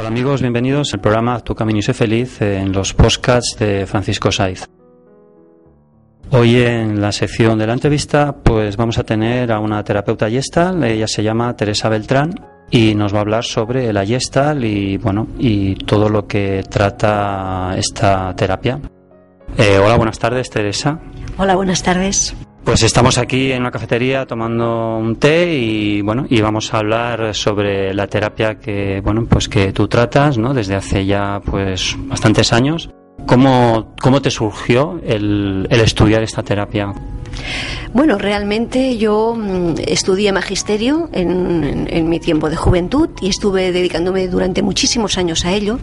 Hola amigos, bienvenidos al programa Tu Camino y Sé Feliz en los podcasts de Francisco Saiz. Hoy en la sección de la entrevista pues vamos a tener a una terapeuta Gestal, ella se llama Teresa Beltrán y nos va a hablar sobre la Gestal y bueno y todo lo que trata esta terapia. Eh, hola, buenas tardes Teresa. Hola, buenas tardes. Pues estamos aquí en una cafetería tomando un té y bueno, y vamos a hablar sobre la terapia que bueno, pues que tú tratas, ¿no? Desde hace ya pues bastantes años. ¿Cómo, cómo te surgió el, el estudiar esta terapia? Bueno, realmente yo mm, estudié magisterio en, mi tiempo de juventud y estuve dedicándome durante muchísimos años a ello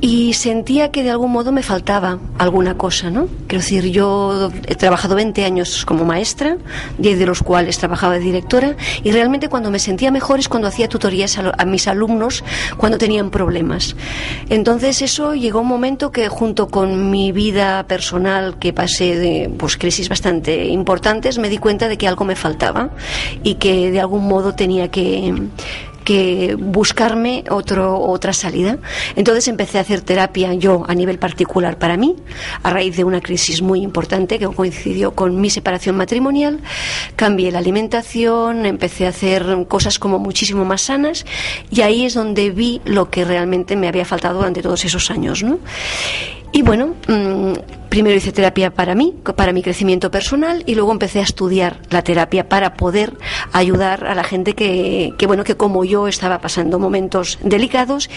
y sentía que de algún modo me faltaba alguna cosa, ¿no? Quiero decir, yo he trabajado 20 años como maestra, 10 de los cuales trabajaba de directora y realmente cuando me sentía mejor es cuando hacía tutorías a, mis alumnos cuando tenían problemas. Entonces eso llegó un momento que junto con mi vida personal que pasé de pues crisis bastante me di cuenta de que algo me faltaba y que de algún modo tenía que que buscarme otro, otra salida. Entonces empecé a hacer terapia yo a nivel particular para mí, a raíz de una crisis muy importante que coincidió con mi separación matrimonial. Cambié la alimentación, empecé a hacer cosas como muchísimo más sanas y ahí es donde vi lo que realmente me había faltado durante todos esos años. ¿no? Y bueno, mmm, primero hice terapia para mí, para mi crecimiento personal, y luego empecé a estudiar la terapia para poder ayudar a la gente que, bueno, que como yo estaba pasando momentos delicados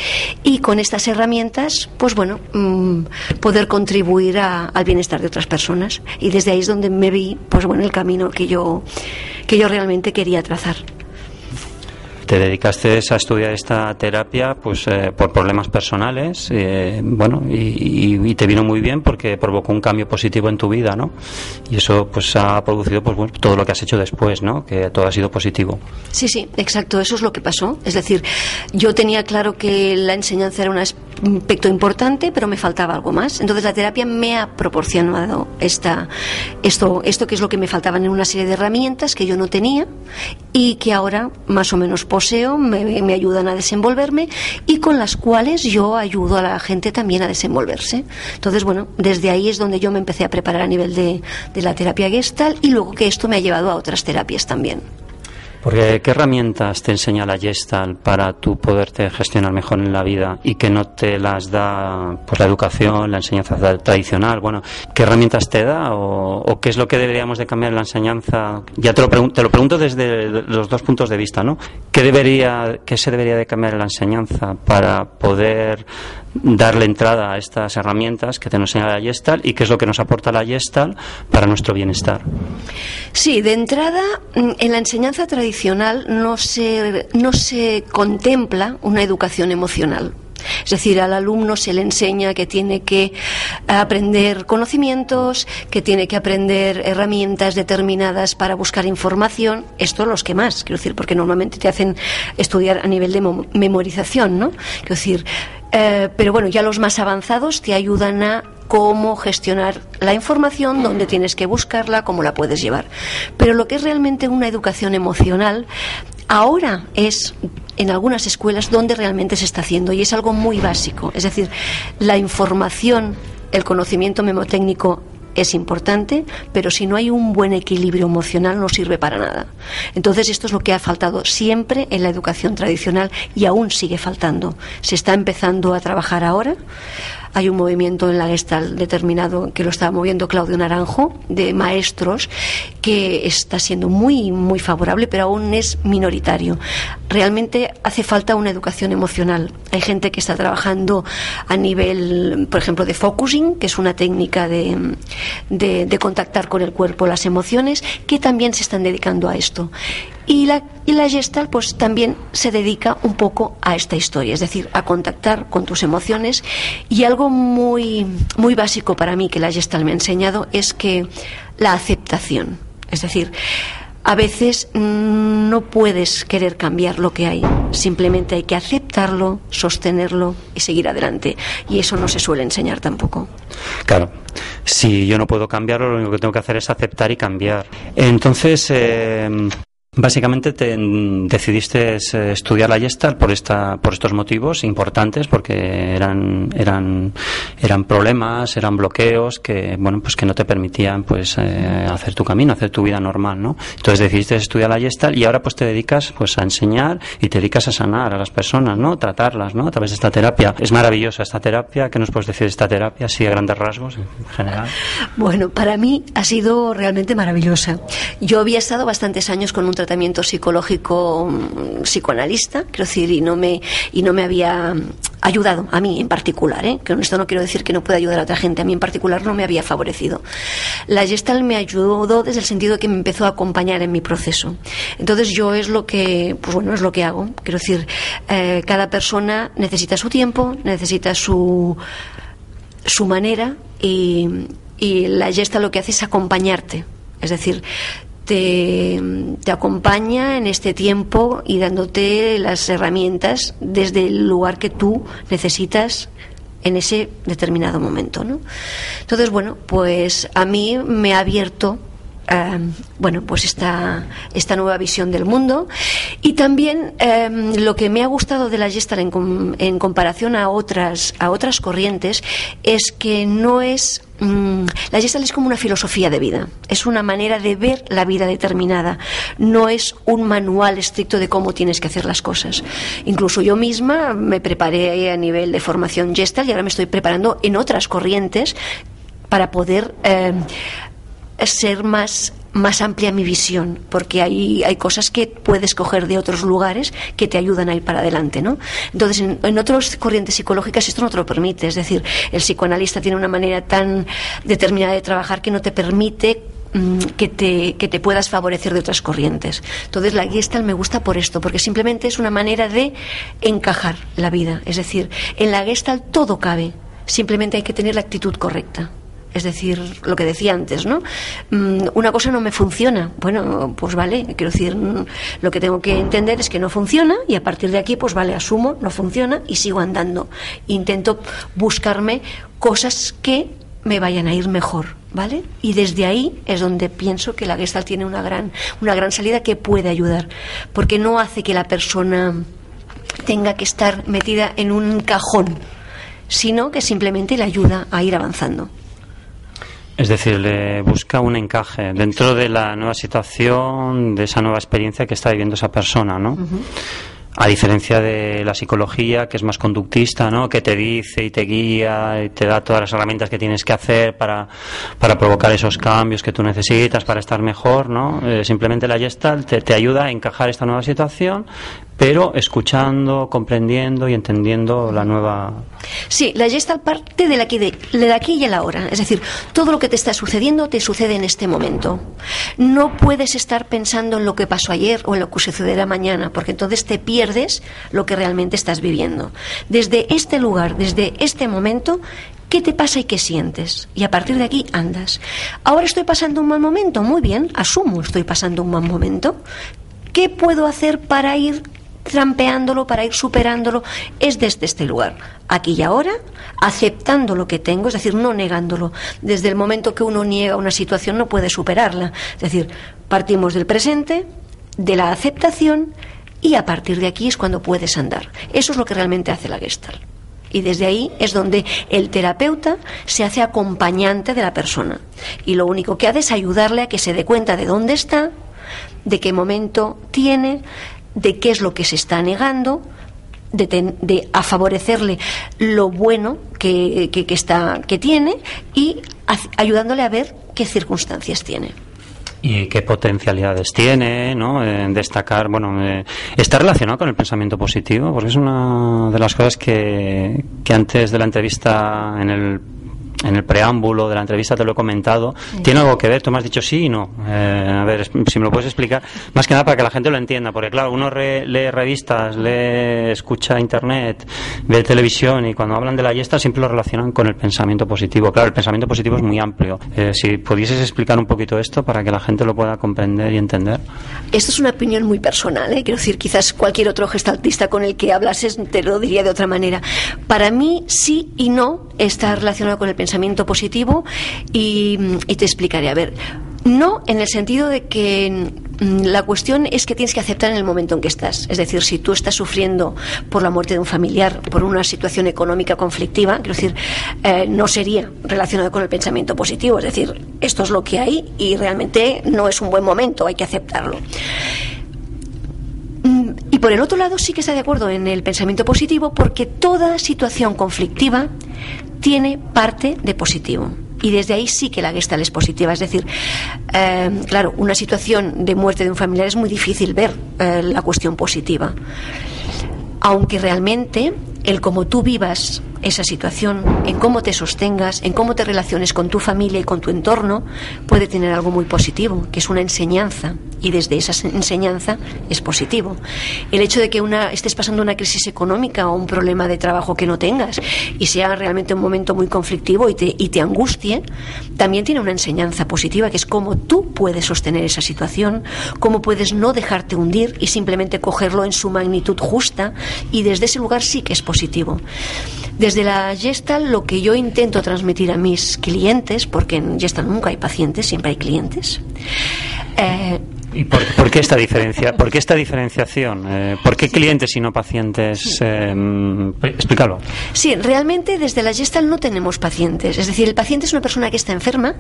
y con estas herramientas, pues bueno, mmm, poder contribuir a, al bienestar de otras personas. Y desde ahí es donde me vi, pues bueno, el camino que yo, que yo realmente quería trazar te dedicaste a estudiar esta terapia pues eh, por problemas personales eh, bueno y, y, te vino muy bien porque provocó un cambio positivo en tu vida no y eso pues ha producido pues bueno, todo lo que has hecho después no que todo ha sido positivo. Sí sí exacto eso es lo que pasó. Es decir yo tenía claro que la enseñanza era un aspecto importante pero me faltaba algo más. Entonces la terapia me ha proporcionado esta esto esto que es lo que me faltaban en una serie de herramientas que yo no tenía y que ahora más o menos poseo, me, me, ayudan a desenvolverme y con las cuales yo ayudo a la gente también a desenvolverse. Entonces, bueno, desde ahí es donde yo me empecé a preparar a nivel de, de la terapia gestal y luego que esto me ha llevado a otras terapias también. Porque, ¿qué herramientas te enseña la Gestalt para tú poderte gestionar mejor en la vida y que no te las da pues, la educación, la enseñanza tradicional? Bueno, ¿qué herramientas te da o, qué es lo que deberíamos de cambiar en la enseñanza? Ya te lo, te lo pregunto desde los dos puntos de vista, ¿no? ¿Qué, debería, ¿Qué se debería de cambiar en la enseñanza para poder darle entrada a estas herramientas que te nos enseña la Gestalt y qué es lo que nos aporta la Gestalt para nuestro bienestar. Sí, de entrada, mm, en la enseñanza tradicional no se, no se contempla una educación emocional. Es decir, al alumno se le enseña que tiene que aprender conocimientos, que tiene que aprender herramientas determinadas para buscar información. Esto los que más, quiero decir, porque normalmente te hacen estudiar a nivel de memorización, ¿no? Quiero decir, eh, pero bueno, ya los más avanzados te ayudan a cómo gestionar la información, dónde tienes que buscarla, cómo la puedes llevar. Pero lo que es realmente una educación emocional, ahora es en algunas escuelas donde realmente se está haciendo y es algo muy básico. Es decir, la información, el conocimiento memotécnico es importante, pero si no hay un buen equilibrio emocional no sirve para nada. Entonces esto es lo que ha faltado siempre en la educación tradicional y aún sigue faltando. Se está empezando a trabajar ahora hay un movimiento en la Gestalt determinado que lo estaba moviendo Claudio Naranjo, de maestros, que está siendo muy, muy favorable, pero aún es minoritario. Realmente hace falta una educación emocional. Hay gente que está trabajando a nivel, por ejemplo, de focusing, que es una técnica de, de, contactar con el cuerpo las emociones, que también se están dedicando a esto. Y la, y la Gestalt pues también se dedica un poco a esta historia, es decir, a contactar con tus emociones. Y algo muy, muy básico para mí que la Gestalt me ha enseñado es que la aceptación. Es decir, a veces no puedes querer cambiar lo que hay, simplemente hay que aceptarlo, sostenerlo y seguir adelante. Y eso no se suele enseñar tampoco. Claro, si yo no puedo cambiarlo, lo único que tengo que hacer es aceptar y cambiar. Entonces, eh, Básicamente te decidiste eh, estudiar la Gestalt por esta, por estos motivos importantes, porque eran, eran, eran problemas, eran bloqueos que, bueno, pues que no te permitían, pues, eh, hacer tu camino, hacer tu vida normal, ¿no? Entonces decidiste estudiar la Gestalt y ahora pues te dedicas, pues, a enseñar y te dedicas a sanar a las personas, ¿no? Tratarlas, ¿no? A través de esta terapia. Es maravillosa esta terapia. ¿Qué nos puedes decir de esta terapia, así a grandes rasgos, en general? Bueno, para mí ha sido realmente maravillosa. Yo había estado bastantes años con un tratamiento psicológico mm, psicoanalista, quiero decir, y no me, y no me había ayudado a mí en particular, ¿eh? que con esto no quiero decir que no pueda ayudar a otra gente, a mí en particular no me había favorecido. La Gestalt me ayudó desde el sentido de que me empezó a acompañar en mi proceso. Entonces yo es lo que, pues bueno, es lo que hago. Quiero decir, eh, cada persona necesita su tiempo, necesita su, su manera y, y la Gestalt lo que hace es acompañarte. Es decir, te, acompaña en este tiempo y dándote las herramientas desde el lugar que tú necesitas en ese determinado momento. ¿no? Entonces, bueno, pues a mí me ha abierto Em, bueno, pues esta, esta nueva visión del mundo. Y también em, lo que me ha gustado de la Gestalt en, en, comparación a otras, a otras corrientes es que no es. Mm, la Gestalt es como una filosofía de vida, es una manera de ver la vida determinada, no es un manual estricto de cómo tienes que hacer las cosas. Incluso yo misma me preparé a nivel de formación Gestalt y ahora me estoy preparando en otras corrientes para poder eh, ser más más amplia mi visión, porque hay, hay cosas que puedes coger de otros lugares que te ayudan a ir para adelante, ¿no? Entonces, en, otras corrientes psicológicas esto no te lo permite, es decir, el psicoanalista tiene una manera tan determinada de trabajar que no te permite mm, que te, que te puedas favorecer de otras corrientes. Entonces la Gestalt me gusta por esto, porque simplemente es una manera de encajar la vida. Es decir, en la Gestalt todo cabe, simplemente hay que tener la actitud correcta. Es decir, lo que decía antes, ¿no? Mm, una cosa no me funciona. Bueno, pues vale, quiero decir, mm, lo que tengo que entender es que no funciona y a partir de aquí, pues vale, asumo, no funciona y sigo andando. Intento buscarme cosas que me vayan a ir mejor, ¿vale? Y desde ahí es donde pienso que la Gestalt tiene una gran, una gran salida que puede ayudar, porque no hace que la persona tenga que estar metida en un cajón, sino que simplemente le ayuda a ir avanzando. Es decir, le busca un encaje dentro de la nueva situación, de esa nueva experiencia que está viviendo esa persona, ¿no? A diferencia de la psicología, que es más conductista, ¿no? Que te dice y te guía y te da todas las herramientas que tienes que hacer para, para provocar esos cambios que tú necesitas para estar mejor, ¿no? Eh, simplemente la Gestalt te, te ayuda a encajar esta nueva situación pero escuchando, comprendiendo y entendiendo la nueva. Sí, la Gestalt parte de aquí, de, de aquí y a la hora. Es decir, todo lo que te está sucediendo te sucede en este momento. No puedes estar pensando en lo que pasó ayer o en lo que sucederá mañana, porque entonces te pierdes lo que realmente estás viviendo. Desde este lugar, desde este momento, ¿Qué te pasa y qué sientes? Y a partir de aquí andas. Ahora estoy pasando un mal momento, muy bien, asumo, estoy pasando un mal momento. ¿Qué puedo hacer para ir trampeándolo, para ir superándolo, es desde este lugar, aquí y ahora, aceptando lo que tengo, es decir, no negándolo. Desde el momento que uno niega una situación no puede superarla. Es decir, partimos del presente, de la aceptación y a partir de aquí es cuando puedes andar. Eso es lo que realmente hace la Gestalt. Y desde ahí es donde el terapeuta se hace acompañante de la persona. Y lo único que hace es ayudarle a que se dé cuenta de dónde está, de qué momento tiene, de qué es lo que se está negando, de, a favorecerle lo bueno que, está, que tiene y ayudándole a ver qué circunstancias tiene y qué potencialidades tiene, ¿no? destacar, bueno, eh, está relacionado con el pensamiento positivo, porque es una de las cosas que, que antes de la entrevista en el en el preámbulo de la entrevista te lo he comentado. ¿Tiene algo que ver? Tú me has dicho sí y no. Eh, a ver, si me lo puedes explicar. Más que nada para que la gente lo entienda, porque claro, uno lee revistas, lee, escucha internet, ve televisión y cuando hablan de la yesta siempre lo relacionan con el pensamiento positivo. Claro, el pensamiento positivo es muy amplio. Eh, si pudieses explicar un poquito esto para que la gente lo pueda comprender y entender. Esto es una opinión muy personal, ¿eh? quiero decir, quizás cualquier otro gestaltista con el que hablases te lo diría de otra manera. Para mí, sí y no está relacionado con el pensamiento pensamiento positivo y, te explicaré. A ver, no en el sentido de que mm, la cuestión es que tienes que aceptar en el momento en que estás. Es decir, si tú estás sufriendo por la muerte de un familiar, por una situación económica conflictiva, quiero decir, eh, no sería relacionado con el pensamiento positivo. Es decir, esto es lo que hay y realmente no es un buen momento, hay que aceptarlo. Mm, y por el otro lado sí que está de acuerdo en el pensamiento positivo porque toda situación conflictiva tiene parte de positivo. Y desde ahí sí que la Gestalt es positiva. Es decir, eh, claro, una situación de muerte de un familiar es muy difícil ver eh, la cuestión positiva. Aunque realmente el cómo tú vivas esa situación, en cómo te sostengas, en cómo te relaciones con tu familia y con tu entorno, puede tener algo muy positivo, que es una enseñanza. Y desde esa enseñanza es positivo. El hecho de que una, estés pasando una crisis económica o un problema de trabajo que no tengas y sea realmente un momento muy conflictivo y te, y te angustie, también tiene una enseñanza positiva, que es cómo tú puedes sostener esa situación, cómo puedes no dejarte hundir y simplemente cogerlo en su magnitud justa y desde ese lugar sí que es positivo. Desde la Gestalt lo que yo intento transmitir a mis clientes, porque en Gestalt nunca hay pacientes, siempre hay clientes. Eh, ¿Y por, qué esta diferencia? ¿Por qué esta diferenciación? Eh, ¿Por qué clientes y no pacientes? Eh, explícalo. Sí, realmente desde la Gestalt no tenemos pacientes. Es decir, el paciente es una persona que está enferma,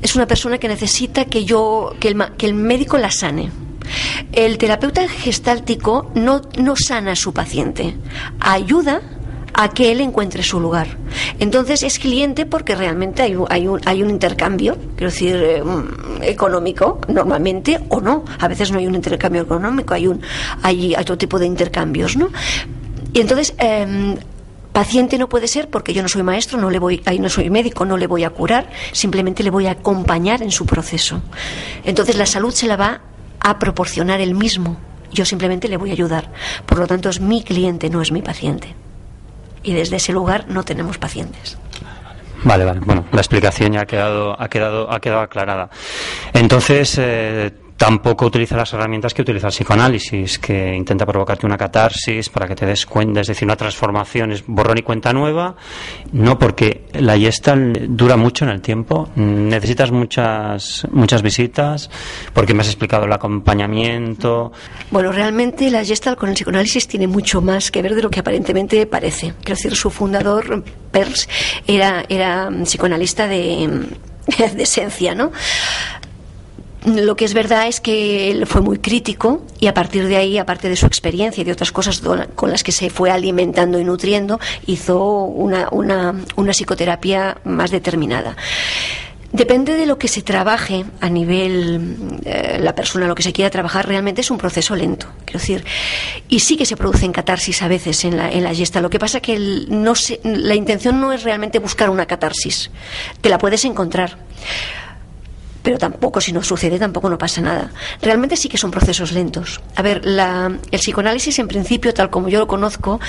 es una persona que necesita que yo, que el, que el médico la sane. El terapeuta gestáltico no, no sana a su paciente, ayuda a que él encuentre su lugar. Entonces es cliente porque realmente hay un, hay un, hay un intercambio, quiero decir, eh, económico, normalmente, o no. A veces no hay un intercambio económico, hay, un, hay, otro tipo de intercambios, ¿no? Y entonces... Em, paciente no puede ser porque yo no soy maestro, no le voy, ahí no soy médico, no le voy a curar, simplemente le voy a acompañar en su proceso. Entonces la salud se la va a proporcionar él mismo. Yo simplemente le voy a ayudar. Por lo tanto, es mi cliente, no es mi paciente y desde ese lugar no tenemos pacientes. Vale, vale. Bueno, la explicación ya ha quedado, ha quedado, ha quedado aclarada. Entonces, eh, tampoco utiliza las herramientas que utiliza el psicoanálisis, que intenta provocarte una catarsis para que te des cuenta, es decir, una transformación, es borrón y cuenta nueva, no porque la Gestalt dura mucho en el tiempo, necesitas muchas muchas visitas, porque me has explicado el acompañamiento. Bueno, realmente la Gestalt con el psicoanálisis tiene mucho más que ver de lo que aparentemente parece. Quiero decir, su fundador, Pers, era, era psicoanalista de, de esencia, ¿no? Lo que es verdad es que él fue muy crítico y a partir de ahí, aparte de su experiencia y de otras cosas con las que se fue alimentando y nutriendo, hizo una, una, una psicoterapia más determinada. Depende de lo que se trabaje a nivel, eh, la persona, lo que se quiera trabajar, realmente es un proceso lento. Quiero decir, y sí que se producen catarsis a veces en la, en la. Lo que pasa que no la intención no es realmente buscar una catarsis. Te la puedes encontrar pero tampoco, si no sucede, tampoco no pasa nada. Realmente sí que son procesos lentos. A ver, el psicoanálisis, en principio, tal como yo lo conozco,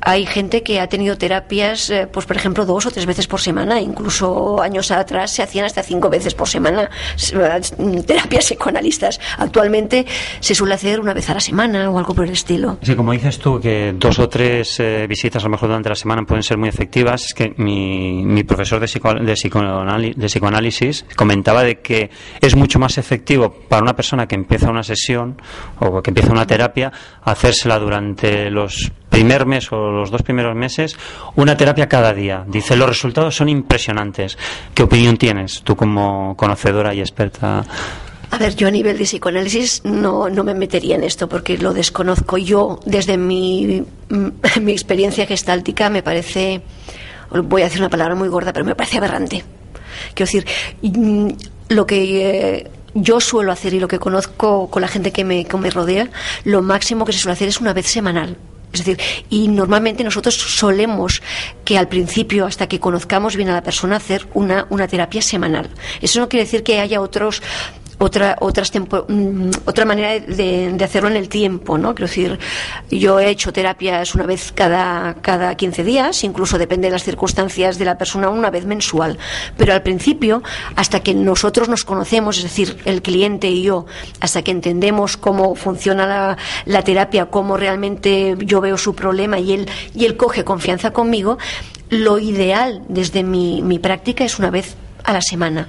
hay gente que ha tenido terapias, eh, pues por ejemplo, dos o tres veces por semana, incluso años atrás se hacían hasta cinco veces por semana eh, terapias psicoanalistas. Actualmente se suele hacer una vez a la semana o algo por el estilo. Sí, como dices tú, que dos o tres eh, visitas a lo mejor durante la semana pueden ser muy efectivas, es que mi, mi profesor de, de, de psicoanálisis comentaba de que es mucho más efectivo para una persona que empieza una sesión o que empieza una terapia hacérsela durante los primer mes o los dos primeros meses una terapia cada día. Dice, los resultados son impresionantes. ¿Qué opinión tienes tú como conocedora y experta? A ver, yo a nivel de psicoanálisis no, no me metería en esto porque lo desconozco. Yo, desde mi, mi experiencia gestáltica, me parece, voy a decir una palabra muy gorda, pero me parece aberrante. Quiero decir, lo que eh, yo suelo hacer y lo que conozco con la gente que me, que me rodea, lo máximo que se suele hacer es una vez semanal. Es decir, y normalmente nosotros solemos que al principio, hasta que conozcamos bien a la persona, hacer una, una terapia semanal. Eso no quiere decir que haya otros otra otras mm, otra manera de, hacerlo en el tiempo no quiero decir yo he hecho terapias una vez cada cada 15 días incluso depende de las circunstancias de la persona una vez mensual. Pero al principio hasta que nosotros nos conocemos es decir el cliente y yo hasta que entendemos cómo funciona la, la terapia cómo realmente yo veo su problema y él y él coge confianza conmigo lo ideal desde mi, mi práctica es una vez a la semana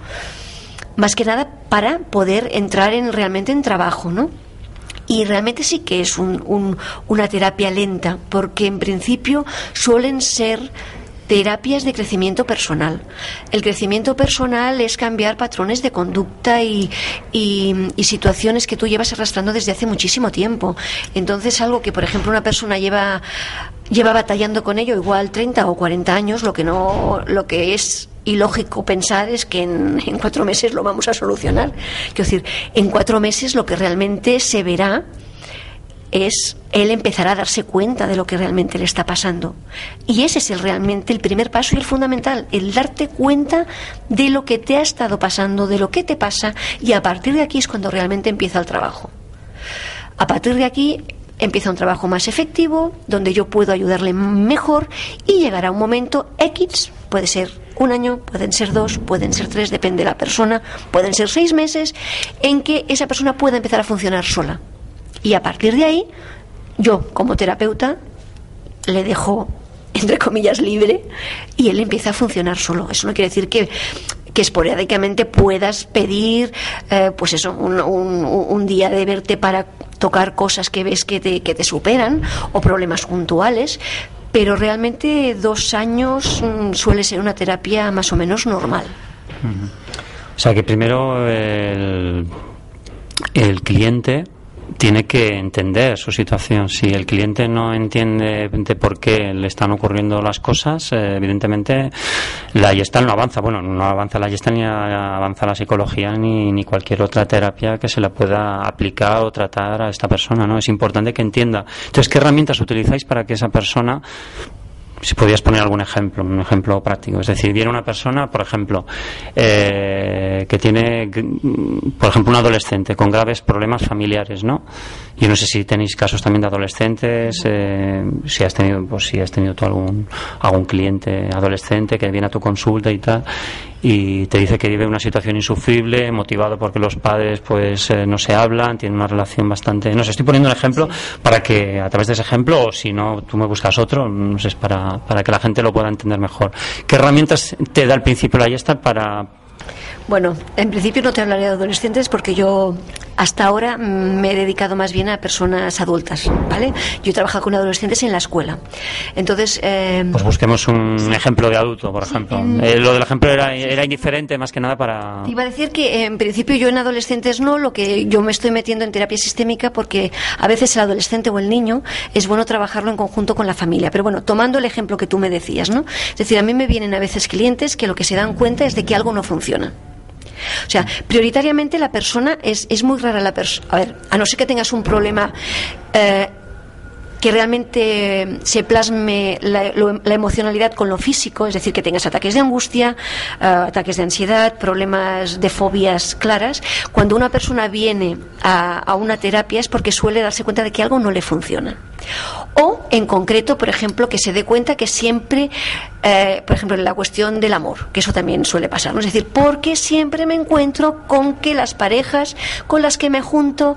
más que nada para poder entrar en realmente en trabajo, ¿no? Y realmente sí que es un, una terapia lenta, porque en principio suelen ser terapias de crecimiento personal. El crecimiento personal es cambiar patrones de conducta y, y, situaciones que tú llevas arrastrando desde hace muchísimo tiempo. Entonces, algo que, por ejemplo, una persona lleva, lleva batallando con ello igual 30 o 40 años, lo que, no, lo que es ilógico pensar es que en, en cuatro meses lo vamos a solucionar. Quiero decir, en cuatro meses lo que realmente se verá es él empezará a darse cuenta de lo que realmente le está pasando. Y ese es el, realmente el primer paso y el fundamental, el darte cuenta de lo que te ha estado pasando, de lo que te pasa, y a partir de aquí es cuando realmente empieza el trabajo. A partir de aquí empieza un trabajo más efectivo, donde yo puedo ayudarle mejor y llegará un momento X, puede ser un año, pueden ser dos, pueden ser tres, depende de la persona, pueden ser seis meses, en que esa persona pueda empezar a funcionar sola. Y a partir de ahí, yo como terapeuta le dejo, entre comillas, libre y él empieza a funcionar solo. Eso no quiere decir que que esporádicamente puedas pedir, eh, pues eso, un, un, día de verte para tocar cosas que ves que te, que te superan o problemas puntuales, pero realmente dos años mm, suele ser una terapia más o menos normal. O sea que primero el, el cliente tiene que entender su situación. Si el cliente no entiende de por qué le están ocurriendo las cosas, eh, evidentemente la Gestalt no avanza. Bueno, no avanza la Gestalt ni avanza la psicología ni, ni cualquier otra terapia que se la pueda aplicar o tratar a esta persona. ¿no? Es importante que entienda. Entonces, ¿qué herramientas utilizáis para que esa persona si podías poner algún ejemplo, un ejemplo práctico. Es decir, viene una persona, por ejemplo, eh, que tiene, por ejemplo, un adolescente con graves problemas familiares, ¿no? Yo no sé si tenéis casos también de adolescentes, eh, si has tenido, pues si has tenido tú algún, algún cliente adolescente que viene a tu consulta y tal, y te dice que vive una situación insufrible, motivado porque los padres pues eh, no se hablan, tienen una relación bastante... No sé, estoy poniendo un ejemplo para que a través de ese ejemplo, o si no, tú me buscas otro, no sé, para, para que la gente lo pueda entender mejor. ¿Qué herramientas te da al principio la Yesta para, bueno, en principio no te hablaré de adolescentes porque yo hasta ahora me he dedicado más bien a personas adultas, ¿vale? Yo he trabajado con adolescentes en la escuela. Entonces... Eh, pues busquemos un ejemplo de adulto, por ejemplo. Eh, lo del ejemplo era, era, indiferente más que nada para... iba a decir que en principio yo en adolescentes no, lo que yo me estoy metiendo en terapia sistémica porque a veces el adolescente o el niño es bueno trabajarlo en conjunto con la familia. Pero bueno, tomando el ejemplo que tú me decías, ¿no? Es decir, a mí me vienen a veces clientes que lo que se dan cuenta es de que algo no funciona O sea, prioritariamente la persona es, es muy rara la persona. A ver, a no ser que tengas un problema. Eh, que realmente se plasme la, emocionalidad con lo físico, es decir, que tengas ataques de angustia, eh, ataques de ansiedad, problemas de fobias claras. Cuando una persona viene a, una terapia es porque suele darse cuenta de que algo no le funciona. O, en concreto, por ejemplo, que se dé cuenta que siempre, eh, por ejemplo, en la cuestión del amor, que eso también suele pasar, ¿no? es decir, porque siempre me encuentro con que las parejas con las que me junto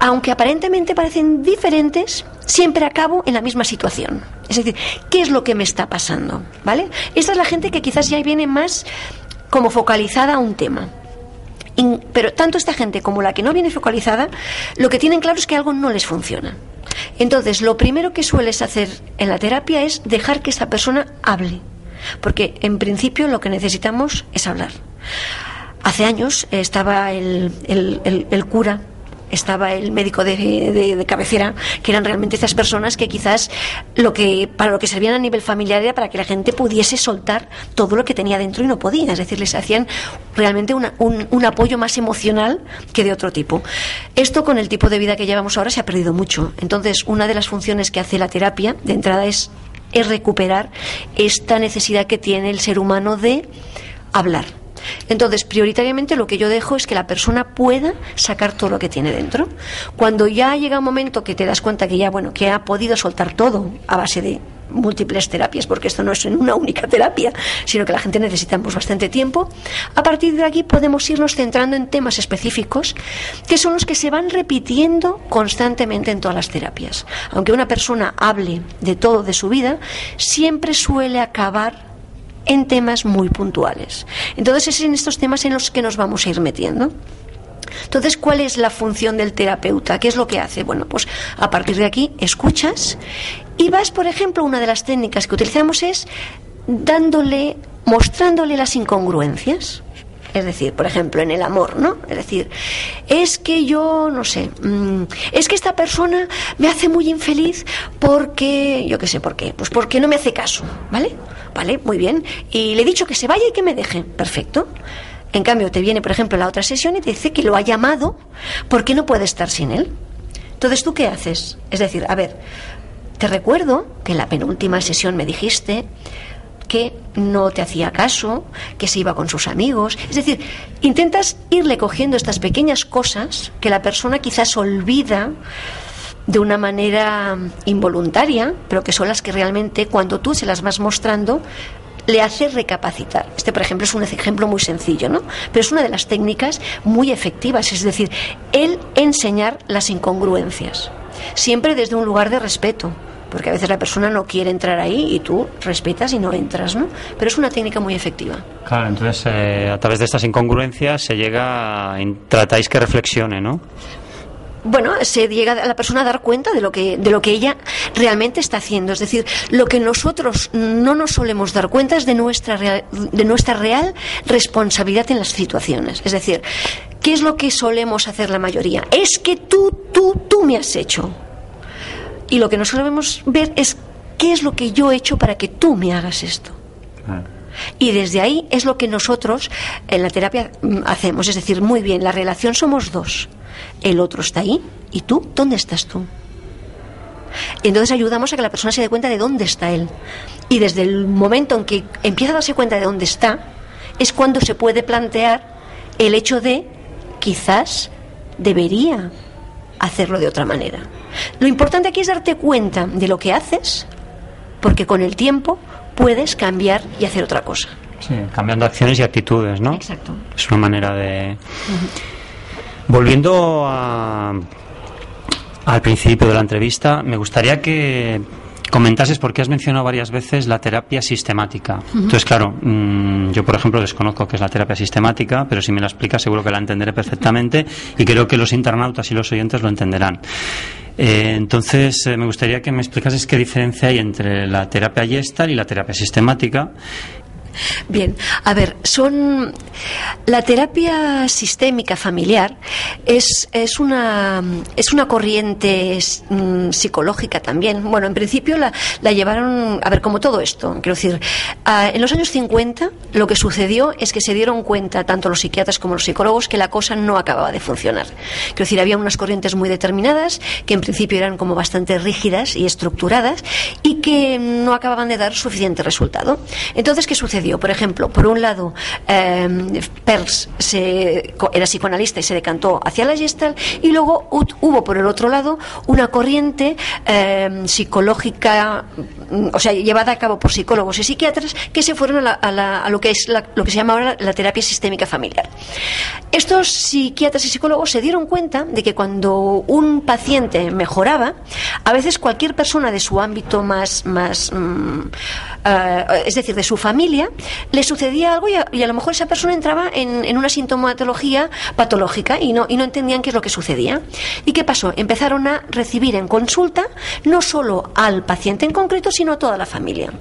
aunque aparentemente parecen diferentes, siempre acabo en la misma situación. Es decir, ¿qué es lo que me está pasando? ¿Vale? Esta es la gente que quizás ya viene más como focalizada a un tema. pero tanto esta gente como la que no viene focalizada, lo que tienen claro es que algo no les funciona. Entonces, lo primero que sueles hacer en la terapia es dejar que esa persona hable. Porque en principio lo que necesitamos es hablar. Hace años estaba el, el cura estaba el médico de, cabecera, que eran realmente esas personas que quizás lo que para lo que servían a nivel familiar era para que la gente pudiese soltar todo lo que tenía dentro y no podía. Es decir, les hacían realmente un, un, apoyo más emocional que de otro tipo. Esto con el tipo de vida que llevamos ahora se ha perdido mucho. Entonces, una de las funciones que hace la terapia de entrada es, es recuperar esta necesidad que tiene el ser humano de hablar entonces, prioritariamente lo que yo dejo es que la persona pueda sacar todo lo que tiene dentro. Cuando ya llega un momento que te das cuenta que ya, bueno, que ha podido soltar todo a base de múltiples terapias, porque esto no es una única terapia, sino que la gente necesita pues, bastante tiempo. A partir de aquí podemos irnos centrando en temas específicos que son los que se van repitiendo constantemente en todas las terapias. Aunque una persona hable de todo de su vida, siempre suele acabar en temas muy puntuales. Entonces es en estos temas en los que nos vamos a ir metiendo. Entonces, ¿cuál es la función del terapeuta? ¿Qué es lo que hace? Bueno, pues a partir de aquí escuchas y vas, por ejemplo, una de las técnicas que utilizamos es dándole, mostrándole las incongruencias. Es decir, por ejemplo, en el amor, ¿no? Es decir, es que yo, no sé, mm, es que esta persona me hace muy infeliz porque, yo qué sé por qué, pues porque no me hace caso, ¿vale? Vale, muy bien. Y le he dicho que se vaya y que me deje, perfecto. En cambio, te viene, por ejemplo, la otra sesión y te dice que lo ha llamado porque no puede estar sin él. Entonces, ¿tú qué haces? Es decir, a ver, te recuerdo que en la penúltima sesión me dijiste que no te hacía caso, que se iba con sus amigos. Es decir, intentas irle cogiendo estas pequeñas cosas que la persona quizás olvida de una manera involuntaria, pero que son las que realmente cuando tú se las vas mostrando le hace recapacitar. Este, por ejemplo, es un ejemplo muy sencillo, ¿no? Pero es una de las técnicas muy efectivas, es decir, el enseñar las incongruencias, siempre desde un lugar de respeto porque a veces la persona no quiere entrar ahí y tú respetas y no entras, ¿no? Pero es una técnica muy efectiva. Claro, entonces eh, a través de estas incongruencias se llega, a, tratáis que reflexione, ¿no? Bueno, se llega a la persona a dar cuenta de lo que de lo que ella realmente está haciendo, es decir, lo que nosotros no nos solemos dar cuenta es de nuestra de nuestra real responsabilidad en las situaciones, es decir, ¿qué es lo que solemos hacer la mayoría? Es que tú tú tú me has hecho. Y lo que no solemos ver es qué es lo que yo he hecho para que tú me hagas esto. Y desde ahí es lo que nosotros en la terapia mm, hacemos. Es decir, muy bien, la relación somos dos. El otro está ahí y tú, ¿dónde estás tú? Entonces ayudamos a que la persona se dé cuenta de dónde está él. Y desde el momento en que empieza a darse cuenta de dónde está, es cuando se puede plantear el hecho de quizás debería hacerlo de otra manera. Lo importante aquí es darte cuenta de lo que haces, porque con el tiempo puedes cambiar y hacer otra cosa. Sí, cambiando acciones y actitudes, ¿no? Exacto. Es una manera de... Volviendo a, al principio de la entrevista, me gustaría que comentases porque has mencionado varias veces la terapia sistemática. Entonces, claro, mm, yo por ejemplo desconozco qué es la terapia sistemática, pero si me la explicas seguro que la entenderé perfectamente y creo que los internautas y los oyentes lo entenderán. Eh, entonces, eh, me gustaría que me explicases qué diferencia hay entre la terapia gestal y la terapia sistemática Bien, a ver, son la terapia sistémica familiar es, es una es una corriente mm, psicológica también. Bueno, en principio la, la, llevaron a ver como todo esto. Quiero decir, en los años 50 lo que sucedió es que se dieron cuenta tanto los psiquiatras como los psicólogos que la cosa no acababa de funcionar. Quiero decir, había unas corrientes muy determinadas que en principio eran como bastante rígidas y estructuradas y que no acababan de dar suficiente resultado. Entonces, ¿qué sucedió? Por ejemplo, por un lado, eh, Peirce se, era psicoanalista y se decantó hacia la Gestalt, y luego hubo por el otro lado una corriente eh, psicológica, mm, o sea, llevada a cabo por psicólogos y psiquiatras que se fueron a, lo que es lo que se llama ahora la terapia sistémica familiar. Estos psiquiatras y psicólogos se dieron cuenta de que cuando un paciente mejoraba, a veces cualquier persona de su ámbito más, más mm, eh, es decir, de su familia, le sucedía algo y a, lo mejor esa persona entraba en, una sintomatología patológica y no, y no entendían qué es lo que sucedía. ¿Y qué pasó? Empezaron a recibir en consulta no solo al paciente en concreto, sino a toda la familia.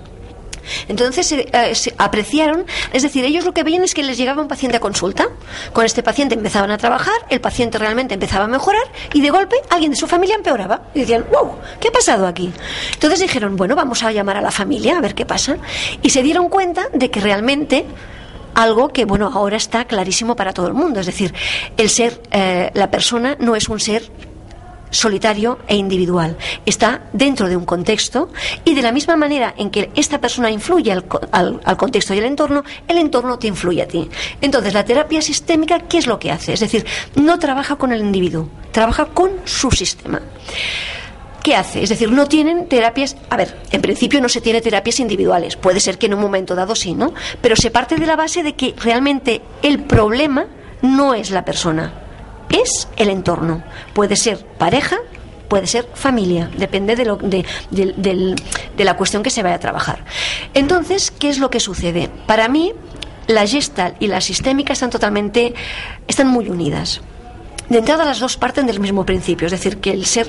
Entonces eh, se apreciaron, es decir, ellos lo que veían es que les llegaba un paciente a consulta, con este paciente empezaban a trabajar, el paciente realmente empezaba a mejorar y de golpe alguien de su familia empeoraba. Y decían, wow, ¿qué ha pasado aquí? Entonces dijeron, bueno, vamos a llamar a la familia a ver qué pasa. Y se dieron cuenta de que realmente algo que bueno ahora está clarísimo para todo el mundo es decir el ser eh, la persona no es un ser solitario e individual. Está dentro de un contexto y de la misma manera en que esta persona influye al, al, contexto y al entorno, el entorno te influye a ti. Entonces, la terapia sistémica, ¿qué es lo que hace? Es decir, no trabaja con el individuo, trabaja con su sistema. ¿Qué hace? Es decir, no tienen terapias. A ver, en principio no se tiene terapias individuales. Puede ser que en un momento dado sí, ¿no? Pero se parte de la base de que realmente el problema no es la persona, es el entorno. Puede ser pareja, puede ser familia, depende de, lo, de, de, la cuestión que se vaya a trabajar. Entonces, ¿qué es lo que sucede? Para mí, la gestal y la sistémica están totalmente, están muy unidas. De entrada las dos parten del mismo principio, es decir, que el ser,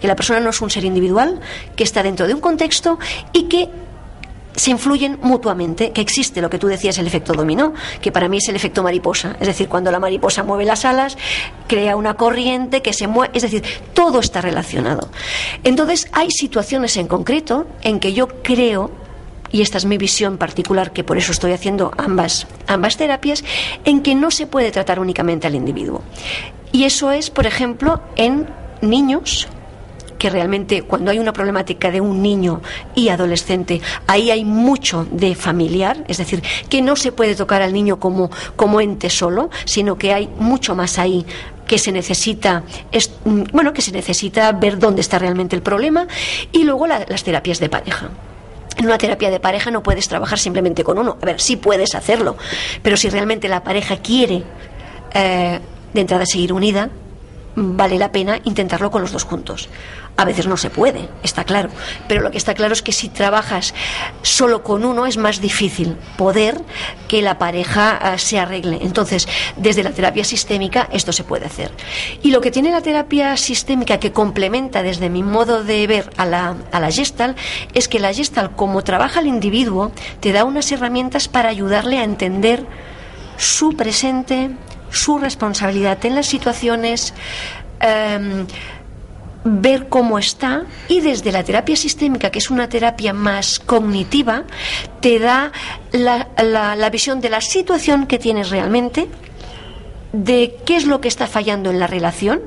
que la persona no es un ser individual, que está dentro de un contexto y que se influyen mutuamente, que existe lo que tú decías, el efecto dominó, que para mí es el efecto mariposa. Es decir, cuando la mariposa mueve las alas, crea una corriente que se mueve, es decir, todo está relacionado. Entonces, hay situaciones en concreto en que yo creo y esta es mi visión particular, que por eso estoy haciendo ambas, ambas terapias, en que no se puede tratar únicamente al individuo. Y eso es, por ejemplo, en niños que realmente cuando hay una problemática de un niño y adolescente, ahí hay mucho de familiar, es decir, que no se puede tocar al niño como, como ente solo, sino que hay mucho más ahí que se necesita mm, bueno que se necesita ver dónde está realmente el problema y luego las terapias de pareja en una terapia de pareja no puedes trabajar simplemente con uno. A ver, sí puedes hacerlo, pero si realmente la pareja quiere eh, de entrada seguir unida, vale la pena intentarlo con los dos juntos. A veces no se puede, está claro, pero lo que está claro es que si trabajas solo con uno es más difícil poder que la pareja ah, se arregle. Entonces, desde la terapia sistémica esto se puede hacer. Y lo que tiene la terapia sistémica que complementa desde mi modo de ver a la, a la Gestalt es que la Gestalt, como trabaja el individuo, te da unas herramientas para ayudarle a entender su presente, su responsabilidad en las situaciones, em, ver cómo está y desde la terapia sistémica, que es una terapia más cognitiva, te da la, la, visión de la situación que tienes realmente, de qué es lo que está fallando en la relación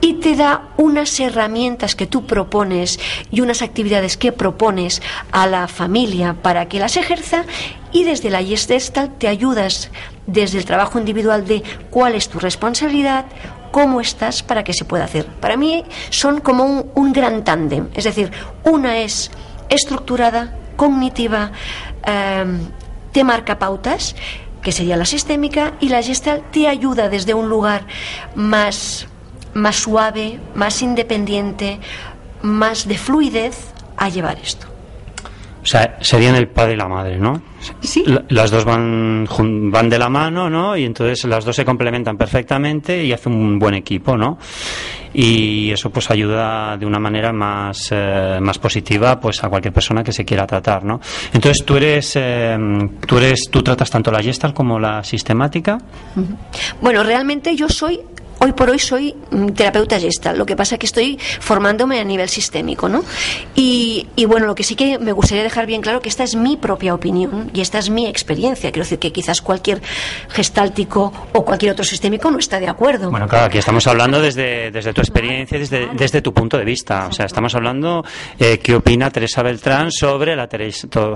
y te da unas herramientas que tú propones y unas actividades que propones a la familia para que las ejerza y desde la Gestalt te ayudas desde el trabajo individual de cuál es tu responsabilidad, cómo estás para que se pueda hacer. Para mí son como un, gran tándem, es decir, una es estructurada, cognitiva, em, te marca pautas, que sería la sistémica, y la gestal te ayuda desde un lugar más, más suave, más independiente, más de fluidez a llevar esto. O sea, serían el padre y la madre, ¿no? Sí. Las dos van, van de la mano, ¿no? Y entonces las dos se complementan perfectamente y hacen un buen equipo, ¿no? y eso pues ayuda de una manera más, eh, más positiva pues a cualquier persona que se quiera tratar, ¿no? Entonces tú eres, eh, tú eres, tú tratas tanto la gestal como la sistemática. Bueno, realmente yo soy hoy por hoy soy mm, terapeuta gestal, lo que pasa es que estoy formándome a nivel sistémico, ¿no? Y, bueno, lo que sí que me gustaría dejar bien claro que esta es mi propia opinión y esta es mi experiencia. Quiero decir que quizás cualquier gestáltico o cualquier otro sistémico no está de acuerdo. Bueno, claro, aquí estamos hablando desde, desde tu experiencia, desde, desde tu punto de vista. O sea, estamos hablando eh, qué opina Teresa Beltrán sobre la,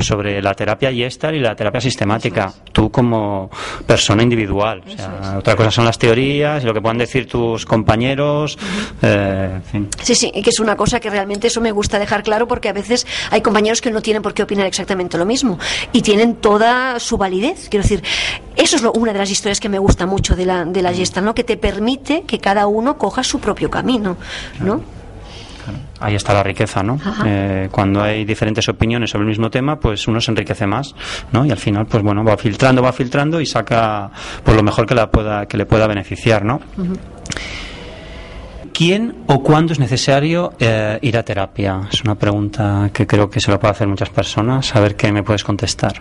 sobre la terapia gestal y la terapia sistemática. Tú como persona individual. O sea, otra cosa son las teorías y lo que puedan decir decir tus compañeros. Eh, Sí, sí, que es una cosa que realmente eso me gusta dejar claro porque a veces hay compañeros que no tienen por qué opinar exactamente lo mismo y tienen toda su validez. Quiero decir, eso es una de las historias que me gusta mucho de la, de la gesta, ¿no? Que te permite que cada uno coja su propio camino, ¿no? Ahí está la riqueza, ¿no? Eh, cuando hay diferentes opiniones sobre el mismo tema, pues uno se enriquece más, ¿no? Y al final, pues bueno, va filtrando, va filtrando y saca por lo mejor que, la pueda, que le pueda beneficiar, ¿no? ¿Quién o cuándo es necesario eh, ir a terapia? Es una pregunta que creo que se lo puede hacer muchas personas. A ver qué me puedes contestar.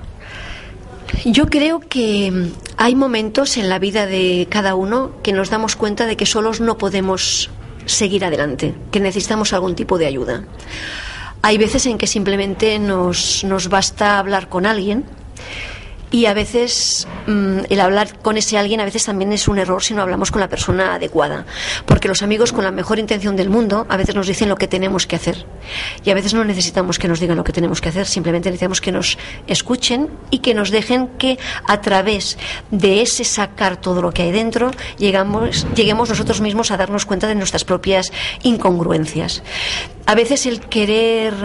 Yo creo que hay momentos en la vida de cada uno que nos damos cuenta de que solos no podemos seguir adelante, que necesitamos algún tipo de ayuda. Hay veces en que simplemente nos, nos basta hablar con alguien y a veces mm, el hablar con ese alguien a veces también es un error si no hablamos con la persona adecuada. Porque los amigos con la mejor intención del mundo a veces nos dicen lo que tenemos que hacer. Y a veces no necesitamos que nos digan lo que tenemos que hacer, simplemente necesitamos que nos escuchen y que nos dejen que a través de ese sacar todo lo que hay dentro llegamos, lleguemos nosotros mismos a darnos cuenta de nuestras propias incongruencias a veces el querer,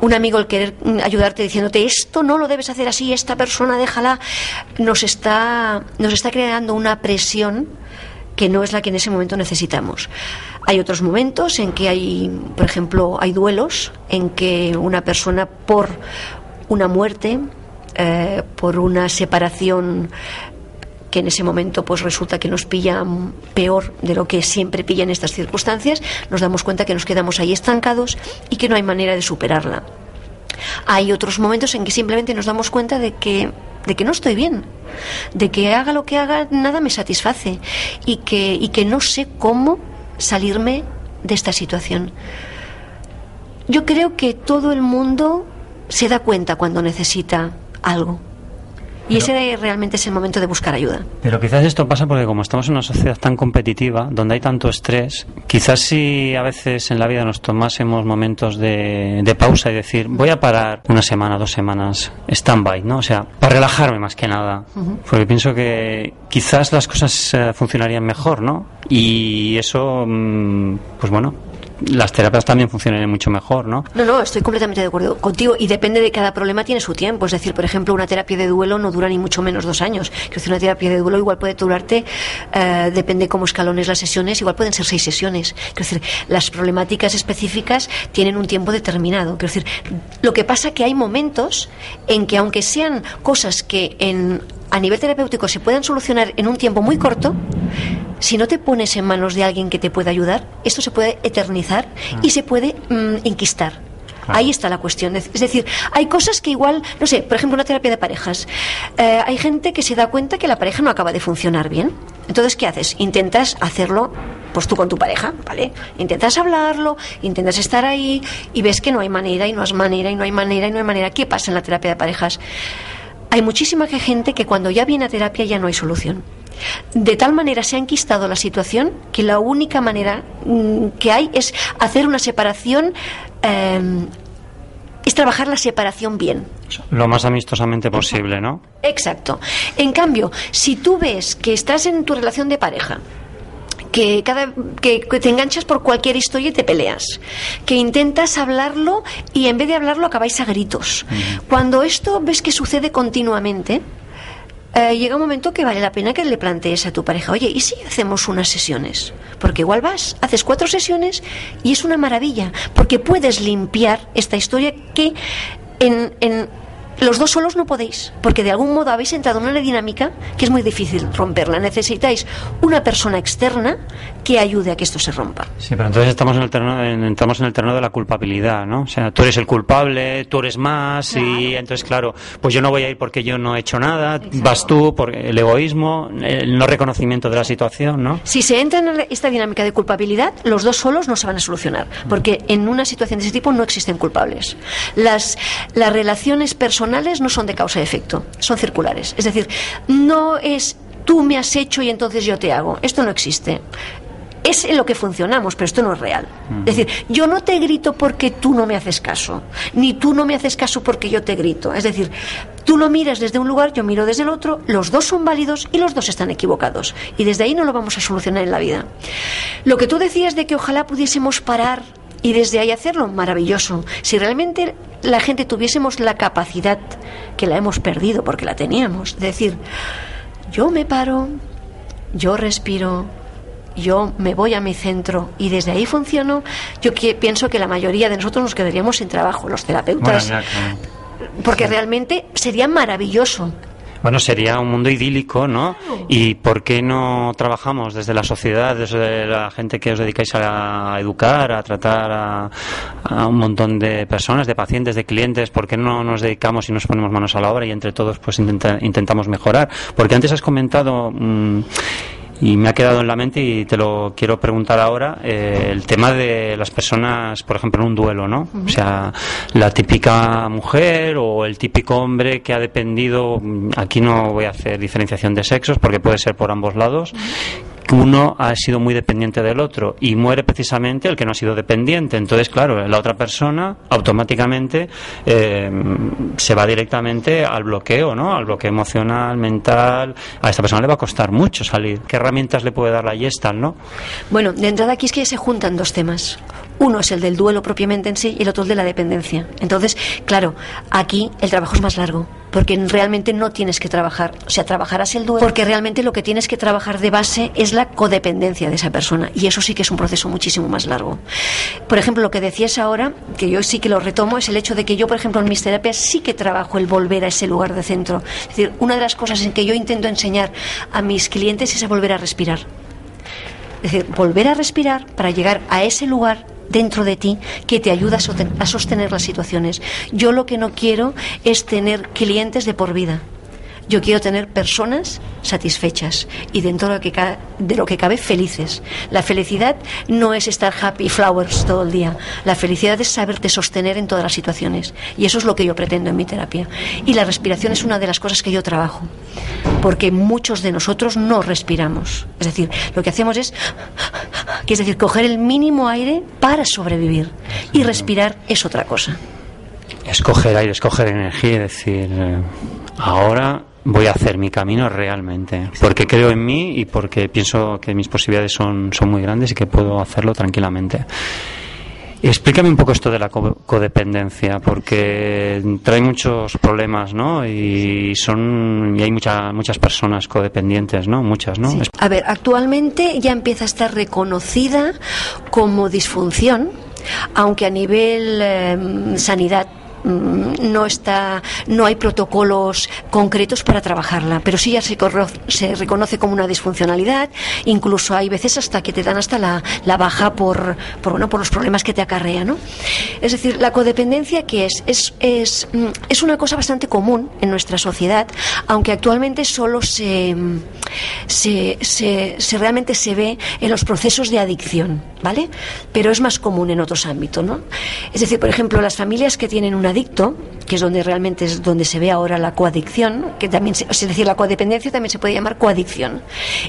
un amigo el querer ayudarte diciéndote esto no lo debes hacer así, esta persona déjala, nos está, nos está creando una presión que no es la que en ese momento necesitamos. Hay otros momentos en que hay, por ejemplo, hay duelos en que una persona por una muerte, eh, por una separación que en ese momento pues resulta que nos pilla peor de lo que siempre pilla en estas circunstancias, nos damos cuenta que nos quedamos ahí estancados y que no hay manera de superarla. Hay otros momentos en que simplemente nos damos cuenta de que de que no estoy bien, de que haga lo que haga nada me satisface y que y que no sé cómo salirme de esta situación. Yo creo que todo el mundo se da cuenta cuando necesita algo. Y ese realmente es el momento de buscar ayuda. Pero quizás esto pasa porque como estamos en una sociedad tan competitiva, donde hay tanto estrés, quizás si a veces en la vida nos tomásemos momentos de, pausa y decir, voy a parar una semana, dos semanas, stand-by, ¿no? O sea, para relajarme más que nada. Porque pienso que quizás las cosas eh, funcionarían mejor, ¿no? Y eso, mm, pues bueno, las terapias también funcionan mucho mejor, ¿no? No, no, estoy completamente de acuerdo contigo y depende de cada problema tiene su tiempo. Es decir, por ejemplo, una terapia de duelo no dura ni mucho menos dos años. Decir, una terapia de duelo igual puede durarte, eh, depende cómo escalones las sesiones, igual pueden ser seis sesiones. Quiero decir, las problemáticas específicas tienen un tiempo determinado. Quiero decir, lo que pasa que hay momentos en que aunque sean cosas que en a nivel terapéutico se puedan solucionar en un tiempo muy corto, si no te pones en manos de alguien que te pueda ayudar, esto se puede eternizar y se puede mm, inquistar. Ahí está la cuestión. Es decir, hay cosas que igual, no sé, por ejemplo, una terapia de parejas. Eh, hay gente que se da cuenta que la pareja no acaba de funcionar bien. Entonces, ¿qué haces? Intentas hacerlo, pues tú con tu pareja, ¿vale? Intentas hablarlo, intentas estar ahí y ves que no hay manera y no hay manera y no hay manera y no hay manera. ¿Qué pasa en la terapia de parejas? Hay muchísima gente que cuando ya viene a terapia ya no hay solución. De tal manera se ha enquistado la situación que la única manera mm, que hay es hacer una separación, em, es trabajar la separación bien. Lo más amistosamente posible, ¿no? Exacto. En cambio, si tú ves que estás en tu relación de pareja, que, cada, que, te enganchas por cualquier historia y te peleas, que intentas hablarlo y en vez de hablarlo acabáis a gritos. Cuando esto ves que sucede continuamente, eh, llega un momento que vale la pena que le plantees a tu pareja, oye, ¿y si hacemos unas sesiones? Porque igual vas, haces cuatro sesiones y es una maravilla, porque puedes limpiar esta historia que en, en los dos solos no podéis, porque de algún modo habéis entrado en una dinámica que es muy difícil romperla. Necesitáis una persona externa que ayude a que esto se rompa. Sí, pero entonces estamos en el terreno, entramos en el terreno de la culpabilidad, ¿no? O sea, tú eres el culpable, tú eres más y entonces, claro, pues yo no voy a ir porque yo no he hecho nada, vas tú por el egoísmo, el no reconocimiento de la situación, ¿no? Si se entra en esta dinámica de culpabilidad, los dos solos no se van a solucionar, porque en una situación de ese tipo no existen culpables. Las, las relaciones personales no son de causa y efecto, son circulares. Es decir, no es tú me has hecho y entonces yo te hago. Esto no existe es en lo que funcionamos, pero esto no es real. Es decir, yo no te grito porque tú no me haces caso, ni tú no me haces caso porque yo te grito. Es decir, tú lo miras desde un lugar, yo miro desde el otro, los dos son válidos y los dos están equivocados. Y desde ahí no lo vamos a solucionar en la vida. Lo que tú decías de que ojalá pudiésemos parar y desde ahí hacerlo, maravilloso. Si realmente la gente tuviésemos la capacidad, que la hemos perdido porque la teníamos, de decir, yo me paro, yo respiro, yo me voy a mi centro y desde ahí funciono, yo que, pienso que la mayoría de nosotros nos quedaríamos sin trabajo, los terapeutas, porque realmente sería maravilloso. Bueno, sería un mundo idílico, ¿no? ¿Y por qué no trabajamos desde la sociedad, desde la gente que os dedicáis a educar, a tratar a, un montón de personas, de pacientes, de clientes? ¿Por qué no nos dedicamos y nos ponemos manos a la obra y entre todos pues intentamos mejorar? Porque antes has comentado... Mm, y me ha quedado en la mente y te lo quiero preguntar ahora eh, el tema de las personas por ejemplo en un duelo no o sea la típica mujer o el típico hombre que ha dependido aquí no voy a hacer diferenciación de sexos porque puede ser por ambos lados uno ha sido muy dependiente del otro y muere precisamente el que no ha sido dependiente. Entonces, claro, la otra persona automáticamente eh, se va directamente al bloqueo, ¿no? Al bloqueo emocional, mental. A esta persona le va a costar mucho salir. ¿Qué herramientas le puede dar la Gestal, no? Bueno, de entrada aquí es que se juntan dos temas. Uno es el del duelo propiamente en sí y el otro el de la dependencia. Entonces, claro, aquí el trabajo es más largo porque realmente no tienes que trabajar, o sea, trabajarás el duelo, porque realmente lo que tienes que trabajar de base es la codependencia de esa persona, y eso sí que es un proceso muchísimo más largo. Por ejemplo, lo que decías ahora, que yo sí que lo retomo, es el hecho de que yo, por ejemplo, en mis terapias sí que trabajo el volver a ese lugar de centro. Es decir, una de las cosas en que yo intento enseñar a mis clientes es a volver a respirar. Es decir, volver a respirar para llegar a ese lugar dentro de ti que te ayuda a sostener las situaciones. Yo lo que no quiero es tener clientes de por vida. Yo quiero tener personas satisfechas y dentro de lo, que cabe, de lo que cabe felices. La felicidad no es estar happy flowers todo el día. La felicidad es saberte sostener en todas las situaciones. Y eso es lo que yo pretendo en mi terapia. Y la respiración es una de las cosas que yo trabajo. Porque muchos de nosotros no respiramos. Es decir, lo que hacemos es, que es decir, coger el mínimo aire para sobrevivir. Y respirar es otra cosa. Escoger aire, escoger energía, es decir, eh, ahora voy a hacer mi camino realmente, porque creo en mí y porque pienso que mis posibilidades son, son muy grandes y que puedo hacerlo tranquilamente. Explícame un poco esto de la codependencia, porque trae muchos problemas, ¿no? Y son y hay muchas muchas personas codependientes, ¿no? Muchas, ¿no? A ver, actualmente ya empieza a estar reconocida como disfunción, aunque a nivel eh, sanidad no está, no hay protocolos concretos para trabajarla, pero sí ya se, reconoce como una disfuncionalidad, incluso hay veces hasta que te dan hasta la, baja por, bueno, por los problemas que te acarrea, ¿no? Es decir, la codependencia que es, es, es, mm, es una cosa bastante común en nuestra sociedad, aunque actualmente solo se, se, se realmente se ve en los procesos de adicción, ¿vale? Pero es más común en otros ámbitos, ¿no? Es decir, por ejemplo, las familias que tienen una adicto, que es donde realmente es donde se ve ahora la coadicción, que también, es decir, la codependencia también se puede llamar coadicción,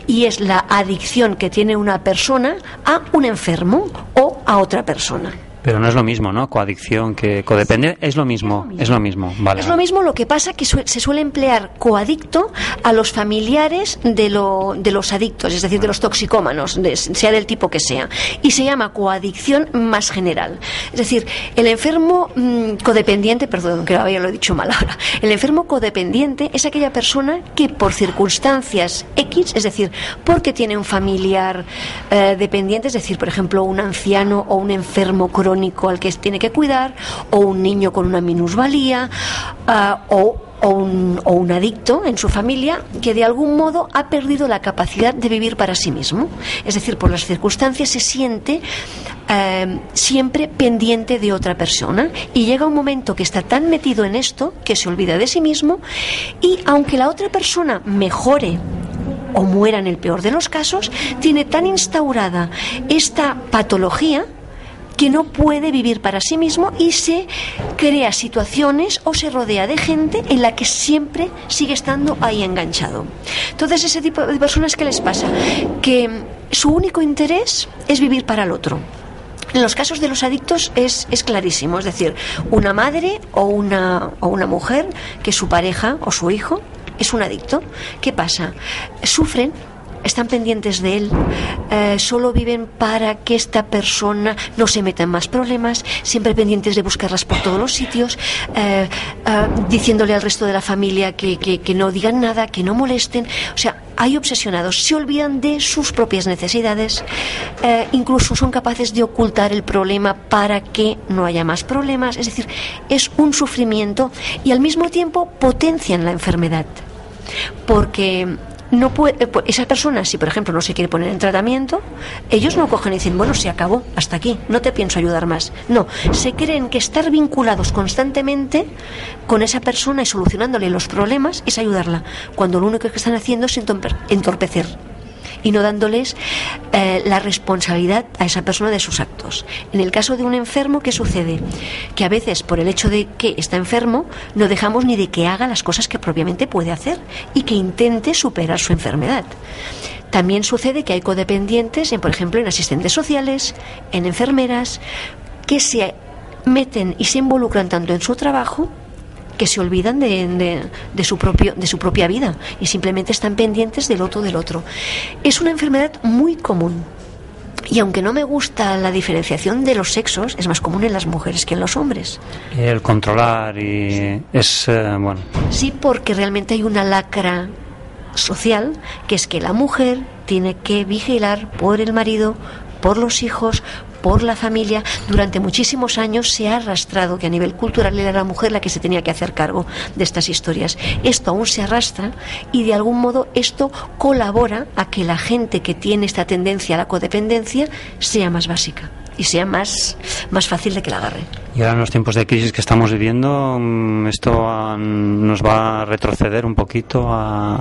y es la adicción que tiene una persona a un enfermo o a otra persona. Pero no es lo mismo, ¿no? Coadicción que codepender es lo mismo, es lo mismo, vale. Es lo mismo, lo que pasa que se suele emplear coadicto a los familiares de, lo, de los adictos, es decir, de los toxicómanos, sea del tipo que sea, y se llama coadicción más general. Es decir, el enfermo mm, codependiente, perdón, que había lo he dicho mal ahora, el enfermo codependiente es aquella persona que por circunstancias X, es decir, porque tiene un familiar eh, dependiente, es decir, por ejemplo, un anciano o un enfermo crónico, crónico al que tiene que cuidar, o un niño con una minusvalía, ah, o un, adicto en su familia que de algún modo ha perdido la capacidad de vivir para sí mismo. Es decir, por las circunstancias se siente eh, siempre pendiente de otra persona y llega un momento que está tan metido en esto que se olvida de sí mismo y aunque la otra persona mejore o muera en el peor de los casos, tiene tan instaurada esta patología que no puede vivir para sí mismo y se crea situaciones o se rodea de gente en la que siempre sigue estando ahí enganchado. Entonces, ese tipo de personas, ¿qué les pasa? Que su único interés es vivir para el otro. En los casos de los adictos es, es clarísimo, es decir, una madre o una, o una mujer que su pareja o su hijo es un adicto. ¿Qué pasa? Sufren están pendientes de él, eh, solo viven para que esta persona no se meta en más problemas, siempre pendientes de buscarlas por todos los sitios, eh, eh, diciéndole al resto de la familia que, que, no digan nada, que no molesten. O sea, hay obsesionados, se olvidan de sus propias necesidades, incluso son capaces de ocultar el problema para que no haya más problemas. Es decir, es un sufrimiento y al mismo tiempo potencian la enfermedad. Porque no puede, eh, pues, esa persona, si por ejemplo no se quiere poner en tratamiento, ellos no cogen y dicen, bueno, se acabó, hasta aquí, no te pienso ayudar más. No, se creen que estar vinculados constantemente con esa persona y solucionándole los problemas es ayudarla, cuando lo único que están haciendo es entorpecer y no dándoles eh, la responsabilidad a esa persona de sus actos. En el caso de un enfermo, ¿qué sucede? Que a veces, por el hecho de que está enfermo, no dejamos ni de que haga las cosas que propiamente puede hacer y que intente superar su enfermedad. También sucede que hay codependientes, en, por ejemplo, en asistentes sociales, en enfermeras, que se meten y se involucran tanto en su trabajo que se olvidan de, de, su propio, de su propia vida y simplemente están pendientes del otro del otro. Es una enfermedad muy común. Y aunque no me gusta la diferenciación de los sexos, es más común en las mujeres que en los hombres. El controlar y es eh, bueno. Sí, porque realmente hay una lacra social que es que la mujer tiene que vigilar por el marido, por los hijos, por la familia, durante muchísimos años se ha arrastrado que a nivel cultural era la mujer la que se tenía que hacer cargo de estas historias. Esto aún se arrastra y de algún modo esto colabora a que la gente que tiene esta tendencia a la codependencia sea más básica y sea más, más fácil de que la agarre. Y ahora en los tiempos de crisis que estamos viviendo, mm, ¿esto nos va a retroceder un poquito a...?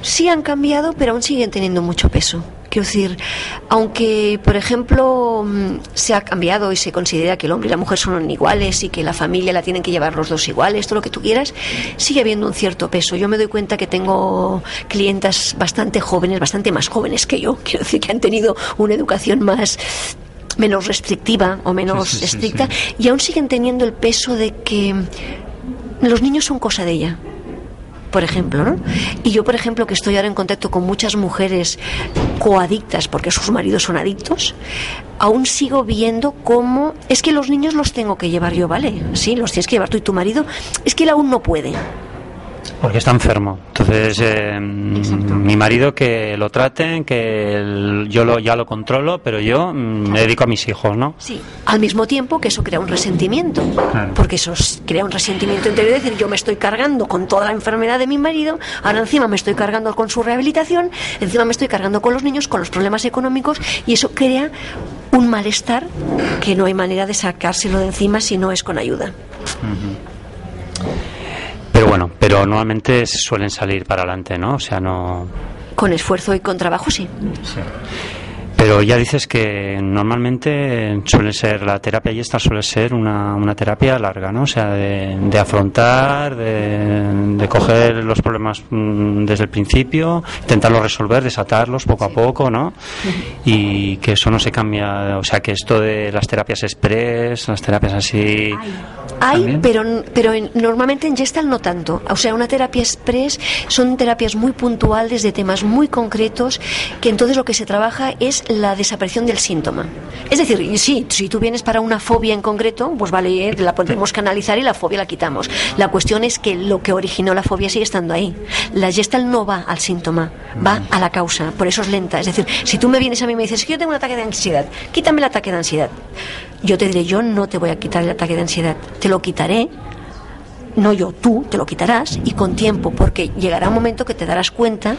Sí han cambiado, pero aún siguen teniendo mucho peso. Quiero decir, aunque, por ejemplo, mm, se ha cambiado y se considera que el hombre y la mujer son iguales y que la familia la tienen que llevar los dos iguales, todo lo que tú quieras, sigue habiendo un cierto peso. Yo me doy cuenta que tengo clientas bastante jóvenes, bastante más jóvenes que yo, quiero decir, que han tenido una educación más menos restrictiva o menos estricta y aún siguen teniendo el peso de que los niños son cosa de ella por ejemplo, ¿no? Y yo, por ejemplo, que estoy ahora en contacto con muchas mujeres coadictas porque sus maridos son adictos, aún sigo viendo cómo es que los niños los tengo que llevar yo, ¿vale? Sí, los tienes que llevar tú y tu marido, es que él aún no puede. Porque está enfermo. Entonces, eh, mi marido que lo traten, que yo lo, ya lo controlo, pero yo mm, me dedico a mis hijos, ¿no? Sí. Al mismo tiempo que eso crea un resentimiento. Porque eso crea un resentimiento interior. Es decir, yo me estoy cargando con toda la enfermedad de mi marido, ahora encima me estoy cargando con su rehabilitación, encima me estoy cargando con los niños, con los problemas económicos, y eso crea un malestar que no hay manera de sacárselo de encima si no es con ayuda. Pero bueno, pero normalmente suelen salir para adelante, ¿no? O sea, no. Con esfuerzo y con trabajo, sí. Sí. Pero ya dices que normalmente suele ser, la terapia y esta suele ser una, una terapia larga, ¿no? O sea, de, afrontar, de, de, coger los problemas mm, desde el principio, intentarlos resolver, desatarlos poco a poco, ¿no? Y que eso no se cambia, o sea, que esto de las terapias express, las terapias así... Hay, pero, pero normalmente en Gestal no tanto. O sea, una terapia express son terapias muy puntuales de temas muy concretos que entonces lo que se trabaja es la desaparición del síntoma. Es decir, sí, si tú vienes para una fobia en concreto, pues vale, la podemos canalizar y la fobia la quitamos. La cuestión es que lo que originó la fobia sigue estando ahí. La Gestalt no va al síntoma, va a la causa, por eso es lenta. Es decir, si tú me vienes a mí y me dices que yo tengo un ataque de ansiedad, quítame el ataque de ansiedad yo te diré, yo no te voy a quitar el ataque de ansiedad, te lo quitaré, no yo, tú te lo quitarás y con tiempo, porque llegará un momento que te darás cuenta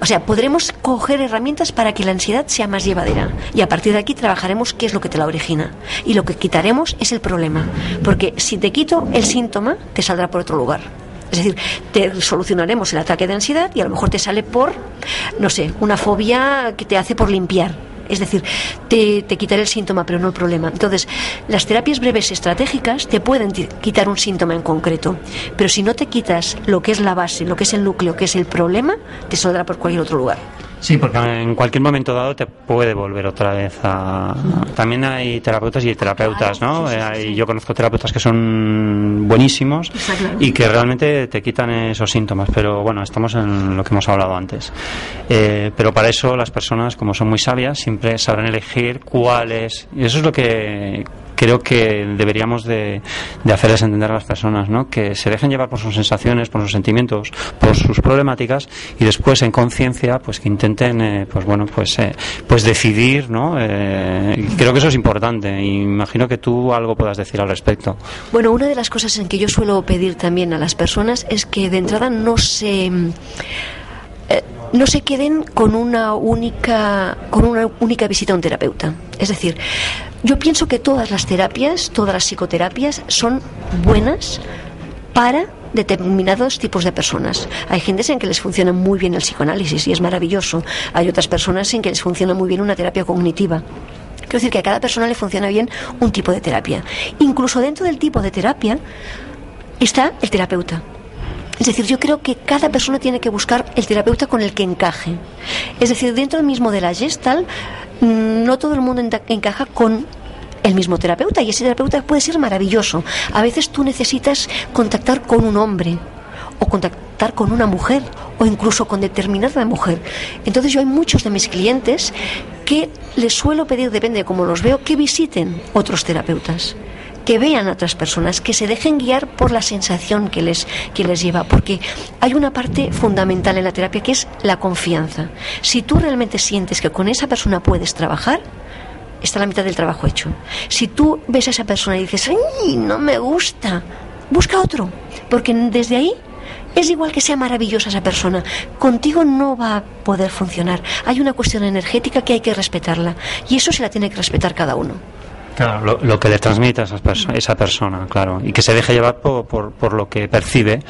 o sea, podremos coger herramientas para que la ansiedad sea más llevadera y a partir de aquí trabajaremos qué es lo que te la origina. Y lo que quitaremos es el problema, porque si te quito el síntoma, te saldrá por otro lugar. Es decir, te solucionaremos el ataque de ansiedad y a lo mejor te sale por, no sé, una fobia que te hace por limpiar es decir, te, te quitaré el síntoma, pero no el problema. Entonces, las terapias breves estratégicas te pueden quitar un síntoma en concreto, pero si no te quitas lo que es la base, lo que es el núcleo, que es el problema, te saldrá por cualquier otro lugar. Sí, porque en cualquier momento dado te puede volver otra vez a... También hay terapeutas y terapeutas, ¿no? Eh, yo conozco terapeutas que son buenísimos y que realmente te quitan esos síntomas, pero bueno, estamos en lo que hemos hablado antes. Eh, pero para eso las personas, como son muy sabias, siempre sabrán elegir cuáles... Y eso es lo que creo que deberíamos de, hacerles entender a las personas, ¿no? Que se dejen llevar por sus sensaciones, por sus sentimientos, por sus problemáticas y después en conciencia, pues que intenten, eh, pues bueno, pues eh, pues decidir, ¿no? Eh, creo que eso es importante. Y imagino que tú algo puedas decir al respecto. Bueno, una de las cosas en que yo suelo pedir también a las personas es que de entrada no se no se queden con una única con una única visita a un terapeuta. Es decir, yo pienso que todas las terapias, todas las psicoterapias son buenas para determinados tipos de personas. Hay gente en que les funciona muy bien el psicoanálisis y es maravilloso. Hay otras personas en que les funciona muy bien una terapia cognitiva. Quiero decir que a cada persona le funciona bien un tipo de terapia. Incluso dentro del tipo de terapia está el terapeuta. Es decir, yo creo que cada persona tiene que buscar el terapeuta con el que encaje. Es decir, dentro mismo de la Gestalt, mm, no todo el mundo encaja con el mismo terapeuta y ese terapeuta puede ser maravilloso. A veces tú necesitas contactar con un hombre o contactar con una mujer o incluso con determinada mujer. Entonces yo hay muchos de mis clientes que les suelo pedir, depende de cómo los veo, que visiten otros terapeutas que vean a otras personas, que se dejen guiar por la sensación que les, que les lleva, porque hay una parte fundamental en la terapia que es la confianza. Si tú realmente sientes que con esa persona puedes trabajar, está la mitad del trabajo hecho. Si tú ves a esa persona y dices, ¡ay, no me gusta! Busca otro, porque desde ahí es igual que sea maravillosa esa persona, contigo no va a poder funcionar. Hay una cuestión energética que hay que respetarla y eso se la tiene que respetar cada uno. Claro, lo, que le transmite a esa, esa persona, claro, y que se deje llevar por, por, lo que percibe,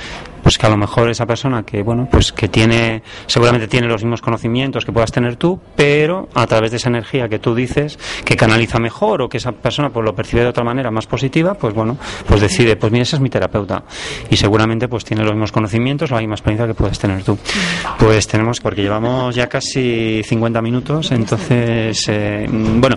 pues que a lo mejor esa persona que, bueno, pues que tiene, seguramente tiene los mismos conocimientos que puedas tener tú, pero a través de esa energía que tú dices, que canaliza mejor o que esa persona pues lo percibe de otra manera más positiva, pues bueno, pues decide, pues mira, ese es mi terapeuta. Y seguramente pues tiene los mismos conocimientos o la misma experiencia que puedes tener tú. Pues tenemos, porque llevamos ya casi 50 minutos, entonces, eh, bueno,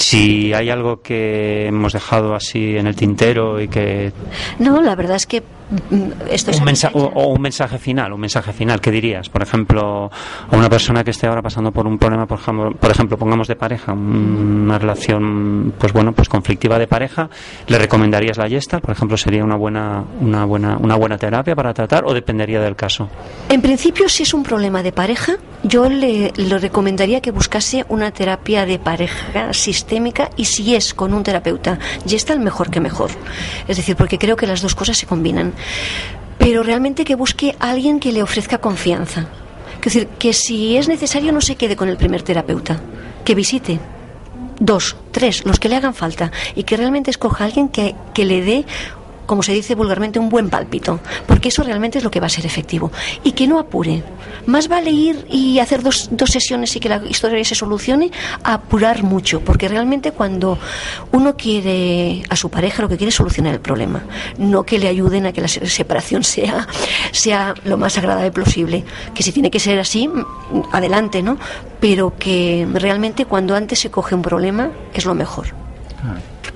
si hay algo que hemos dejado así en el tintero y que... No, la verdad es que un mensaje, o, un mensaje final, un mensaje final, ¿qué dirías? Por ejemplo, a una persona que esté ahora pasando por un problema, por ejemplo, por ejemplo pongamos de pareja, una relación, pues bueno, pues conflictiva de pareja, ¿le recomendarías la yesta? Por ejemplo, ¿sería una buena, una buena, una buena terapia para tratar o dependería del caso? En principio, si es un problema de pareja, yo le, le recomendaría que buscase una terapia de pareja sistémica y si es con un terapeuta, el mejor que mejor. Es decir, porque creo que las dos cosas se combinan pero realmente que busque a alguien que le ofrezca confianza. Es decir, que si es necesario no se quede con el primer terapeuta, que visite. Dos, tres, los que le hagan falta, y que realmente escoja a alguien que, que le dé como se dice vulgarmente, un buen pálpito, porque eso realmente es lo que va a ser efectivo. Y que no apure. Más vale ir y hacer dos, dos sesiones y que la historia se solucione, apurar mucho, porque realmente cuando uno quiere a su pareja, lo que quiere es solucionar el problema, no que le ayuden a que la separación sea, sea lo más agradable posible. Que si tiene que ser así, adelante, ¿no? Pero que realmente cuando antes se coge un problema es lo mejor.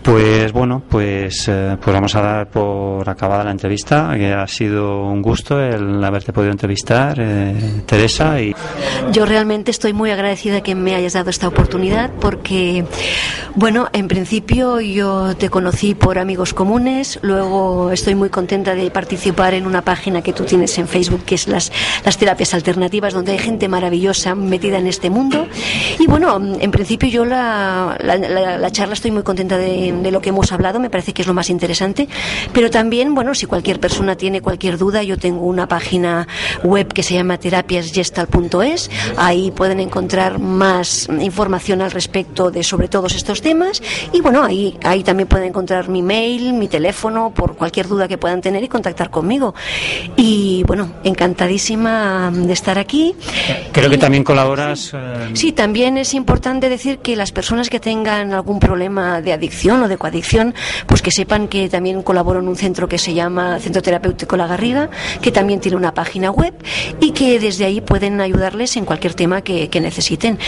Pues bueno, pues, eh, pues vamos a dar por acabada la entrevista, que ha sido un gusto el haberte podido entrevistar, eh, Teresa. Y... Yo realmente estoy muy agradecida que me hayas dado esta oportunidad porque, bueno, en principio yo te conocí por amigos comunes, luego estoy muy contenta de participar en una página que tú tienes en Facebook, que es las, las terapias alternativas, donde hay gente maravillosa metida en este mundo. Y bueno, en principio yo la, la, la charla estoy muy contenta de de lo que hemos hablado, me parece que es lo más interesante. Pero también, bueno, si cualquier persona tiene cualquier duda, yo tengo una página web que se llama terapiasgestal.es. Ahí pueden encontrar más información al respecto de sobre todos estos temas. Y bueno, ahí, ahí también pueden encontrar mi mail, mi teléfono, por cualquier duda que puedan tener y contactar conmigo. Y bueno, encantadísima de estar aquí. Creo que también colaboras. Eh, sí, también es importante decir que las personas que tengan algún problema de adicción de coadicción, pues que sepan que también colaboro en un centro que se llama Centro Terapéutico La Garriga, que también tiene una página web y que desde ahí pueden ayudarles en cualquier tema que, necesiten.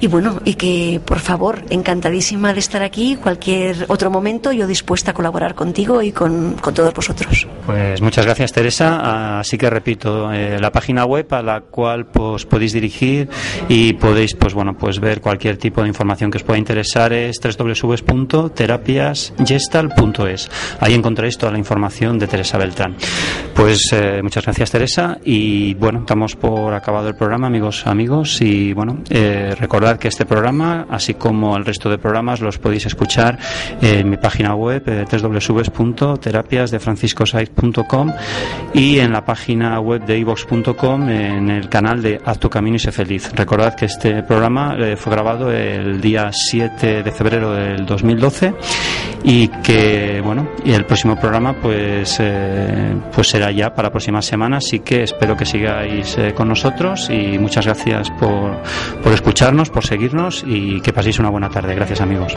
Y bueno, y que por favor, encantadísima de estar aquí, cualquier otro momento, yo dispuesta a colaborar contigo y con, todos vosotros. Pues muchas gracias Teresa, así que repito, eh, la página web a la cual pues podéis dirigir y podéis pues bueno pues ver cualquier tipo de información que os pueda interesar es www.terapia terapiasgestal.es. Ahí encontraréis toda la información de Teresa Beltrán. Pues eh, muchas gracias Teresa y bueno, estamos por acabado el programa, amigos, amigos y bueno, eh, recordad que este programa, así como el resto de programas, los podéis escuchar en mi página web eh, www.terapiasdefranciscosaiz.com y en la página web de ivox.com en el canal de Haz tu camino y sé feliz. Recordad que este programa eh, fue grabado el día 7 de febrero del 2012 y que bueno y el próximo programa pues eh, pues será ya para la próxima semana así que espero que sigáis eh, con nosotros y muchas gracias por, por escucharnos por seguirnos y que paséis una buena tarde. Gracias amigos